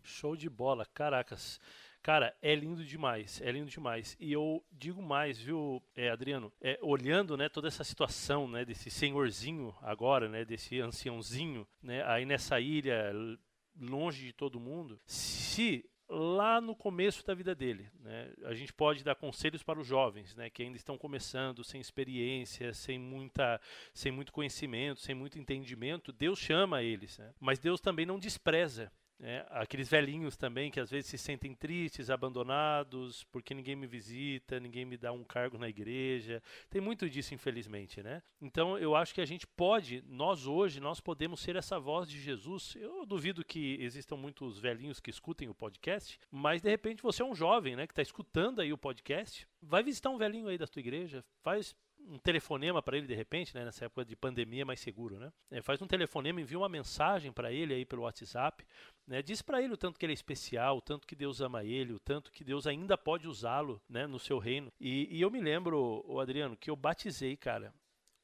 Show de bola, caracas. Cara, é lindo demais, é lindo demais. E eu digo mais, viu, é, Adriano? É, olhando, né, toda essa situação, né, desse senhorzinho agora, né, desse anciãozinho, né, aí nessa ilha, longe de todo mundo, se lá no começo da vida dele. Né? A gente pode dar conselhos para os jovens, né? que ainda estão começando, sem experiência, sem, muita, sem muito conhecimento, sem muito entendimento. Deus chama eles, né? mas Deus também não despreza é, aqueles velhinhos também que às vezes se sentem tristes, abandonados, porque ninguém me visita, ninguém me dá um cargo na igreja. Tem muito disso, infelizmente, né? Então eu acho que a gente pode, nós hoje, nós podemos ser essa voz de Jesus. Eu duvido que existam muitos velhinhos que escutem o podcast, mas de repente você é um jovem, né, que está escutando aí o podcast, vai visitar um velhinho aí da tua igreja, faz um telefonema para ele de repente, né, nessa época de pandemia mais seguro, né? É, faz um telefonema, envia uma mensagem para ele aí pelo WhatsApp, né? Diz para ele o tanto que ele é especial, o tanto que Deus ama ele, o tanto que Deus ainda pode usá-lo, né, no seu reino. E, e eu me lembro, o Adriano, que eu batizei, cara,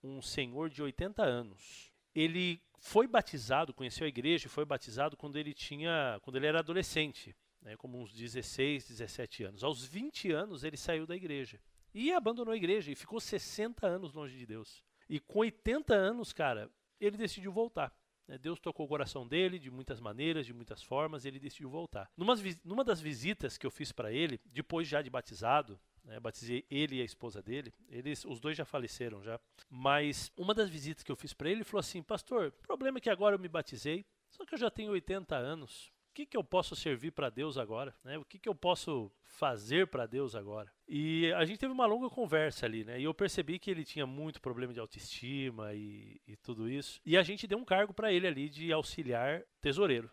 um senhor de 80 anos. Ele foi batizado, conheceu a igreja, foi batizado quando ele tinha, quando ele era adolescente, né, como uns 16, 17 anos. Aos 20 anos ele saiu da igreja. E abandonou a igreja e ficou 60 anos longe de Deus. E com 80 anos, cara, ele decidiu voltar. Né? Deus tocou o coração dele de muitas maneiras, de muitas formas, e ele decidiu voltar. Numa, numa das visitas que eu fiz para ele, depois já de batizado, né, batizei ele e a esposa dele, eles, os dois já faleceram já, mas uma das visitas que eu fiz para ele, ele falou assim, pastor, o problema é que agora eu me batizei, só que eu já tenho 80 anos, que, que eu posso servir para Deus agora? Né? O que, que eu posso fazer para Deus agora? E a gente teve uma longa conversa ali, né? E eu percebi que ele tinha muito problema de autoestima e, e tudo isso. E a gente deu um cargo para ele ali de auxiliar tesoureiro.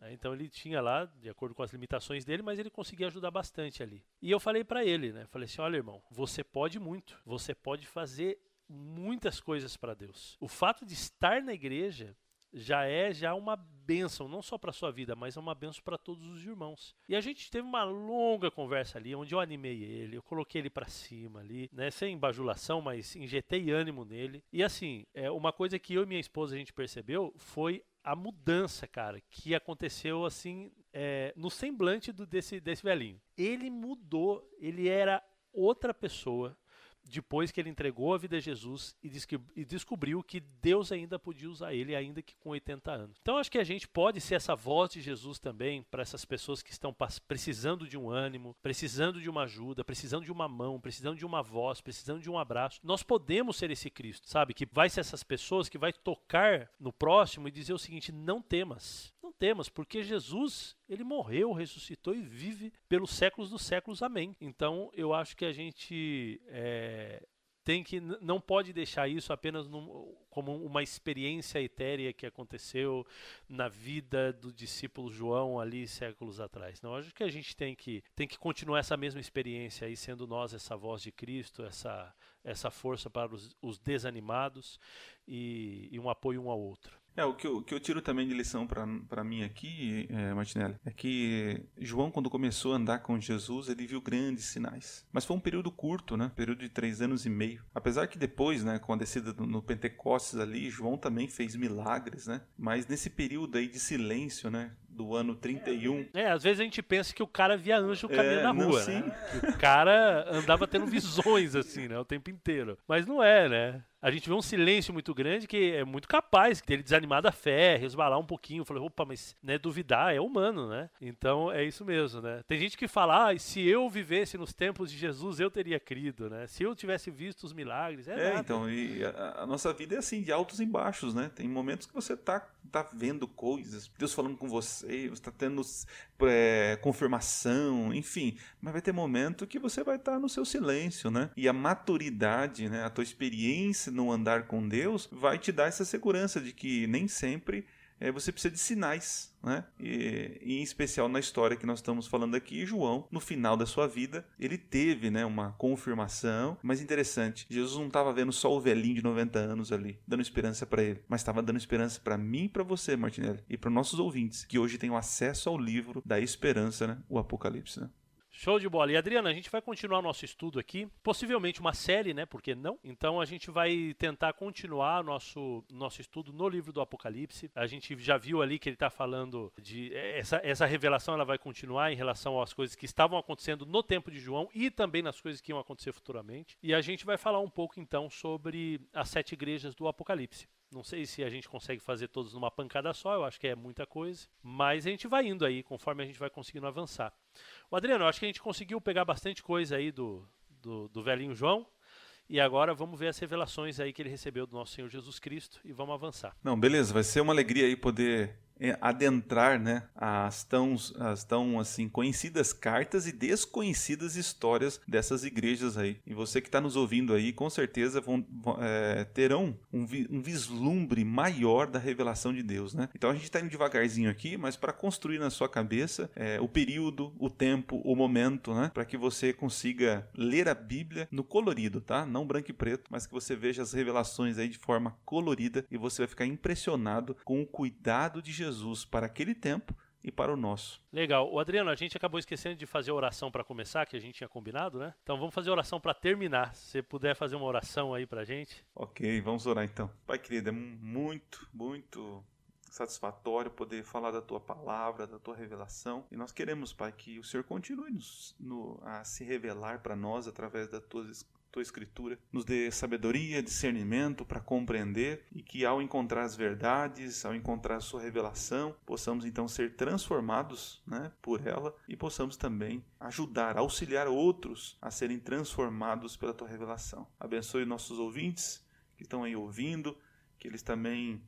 Né? Então ele tinha lá, de acordo com as limitações dele, mas ele conseguia ajudar bastante ali. E eu falei para ele, né? Falei assim: olha, irmão, você pode muito, você pode fazer muitas coisas para Deus. O fato de estar na igreja já é já uma bênção, não só para sua vida, mas é uma bênção para todos os irmãos. E a gente teve uma longa conversa ali, onde eu animei ele, eu coloquei ele para cima ali, né, sem bajulação, mas injetei ânimo nele. E assim, é uma coisa que eu e minha esposa a gente percebeu foi a mudança, cara, que aconteceu assim é, no semblante do, desse, desse velhinho. Ele mudou, ele era outra pessoa depois que ele entregou a vida a Jesus e, e, descobriu que Deus ainda podia usar ele, ainda que com 80 anos. Então acho que a gente pode ser essa voz de Jesus também para essas pessoas que estão precisando de um ânimo, precisando de uma ajuda, precisando de uma mão, precisando de uma voz, precisando de um abraço. Nós podemos ser esse Cristo, sabe? Que vai ser essas pessoas que vai tocar no próximo e dizer o seguinte: não temas, não temas, porque Jesus ele morreu, ressuscitou e vive pelos séculos dos séculos. Amém. Então eu acho que a gente é, tem que não pode deixar isso apenas num, como uma experiência etérea que aconteceu na vida do discípulo João ali séculos atrás. Não, acho que a gente tem que tem que continuar essa mesma experiência aí sendo nós essa voz de Cristo, essa essa força para os, os desanimados e, e um apoio um ao outro. É, o que eu, que eu tiro também de lição para mim aqui, é, Martinelli, é que João, quando começou a andar com Jesus, ele viu grandes sinais. Mas foi um período curto, né? Período de três anos e meio. Apesar que depois, né, com a descida no Pentecostes ali, João também fez milagres, né? Mas nesse período aí de silêncio, né? do ano 31. É, às vezes a gente pensa que o cara via anjo caminhando é, na rua, não, né? o cara andava tendo visões assim, né, o tempo inteiro. Mas não é, né? A gente vê um silêncio muito grande que é muito capaz de ele desanimar da fé, resvalar um pouquinho. Falei, opa, mas né, duvidar é humano, né? Então é isso mesmo, né? Tem gente que fala, ah, se eu vivesse nos tempos de Jesus, eu teria crido, né? Se eu tivesse visto os milagres, é, é nada. então, e a, a, nossa vida é assim, de altos e baixos, né? Tem momentos que você tá, tá vendo coisas, Deus falando com você, você tá tendo é, confirmação, enfim. Mas vai ter momento que você vai estar tá no seu silêncio, né? E a maturidade, né? A tua experiência no andar com Deus vai te dar essa segurança de que nem sempre é, você precisa de sinais, né? E, e, em especial na história que nós estamos falando aqui, João, no final da sua vida, ele teve, né, uma confirmação. Mas interessante, Jesus não estava vendo só o velhinho de 90 anos ali, dando esperança para ele, mas estava dando esperança para mim e para você, Martinelli, e para nossos ouvintes, que hoje têm acesso ao livro da esperança, né? O Apocalipse. Né? Show de bola. E Adriana, a gente vai continuar nosso estudo aqui, possivelmente uma série, né? Por que não? Então a gente vai tentar continuar nosso nosso estudo no livro do Apocalipse. A gente já viu ali que ele está falando de essa, essa revelação, ela vai continuar em relação às coisas que estavam acontecendo no tempo de João e também nas coisas que iam acontecer futuramente. E a gente vai falar um pouco então sobre as sete igrejas do Apocalipse. Não sei se a gente consegue fazer todos numa pancada só, eu acho que é muita coisa, mas a gente vai indo aí conforme a gente vai conseguindo avançar. Adriano, acho que a gente conseguiu pegar bastante coisa aí do, do, do velhinho João. E agora vamos ver as revelações aí que ele recebeu do nosso Senhor Jesus Cristo e vamos avançar. Não, beleza, vai ser uma alegria aí poder adentrar né, as, tão, as tão assim conhecidas cartas e desconhecidas histórias dessas igrejas aí. E você que está nos ouvindo aí, com certeza vão, é, terão um, vi, um, vislumbre maior da revelação de Deus. Né? Então a gente está indo devagarzinho aqui, mas para construir na sua cabeça é, o período, o tempo, o momento, né? para que você consiga ler a Bíblia no colorido, tá? Não branco e preto, mas que você veja as revelações aí de forma colorida e você vai ficar impressionado com o cuidado de Jesus Jesus para aquele tempo e para o nosso. Legal. O Adriano, a gente acabou esquecendo de fazer oração para começar, que a gente tinha combinado, né? Então vamos fazer oração para terminar. Se você puder fazer uma oração aí para gente. Ok, vamos orar então. Pai querido, é muito, muito satisfatório poder falar da tua palavra, da tua revelação. E nós queremos, Pai, que o Senhor continue nos, no, a se revelar para nós através das tuas tua escritura, nos dê sabedoria, discernimento para compreender e que ao encontrar as verdades, ao encontrar a sua revelação, possamos então ser transformados, né, por ela e possamos também ajudar, auxiliar outros a serem transformados pela tua revelação. Abençoe nossos ouvintes que estão aí ouvindo, que eles também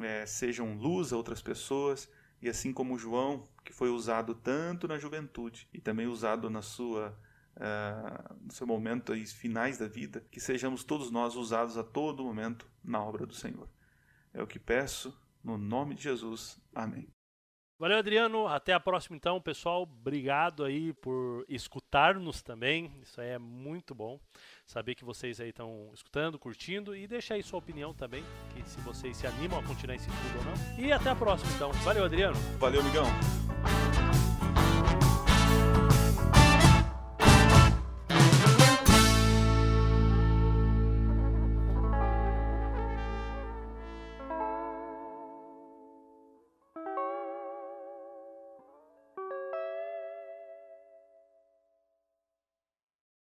é, sejam luz a outras pessoas e assim como João, que foi usado tanto na juventude e também usado na sua uh, no seu momento aí, finais da vida, que sejamos todos nós usados a todo momento na obra do Senhor. É o que peço, no nome de Jesus. Amém. Valeu, Adriano. Até a próxima, então, pessoal. Obrigado aí por escutar-nos também. Isso aí é muito bom. Saber que vocês aí estão escutando, curtindo e deixa aí sua opinião também, que se vocês se animam a continuar esse estudo ou não. E até a próxima, então. Valeu, Adriano. Valeu, amigão.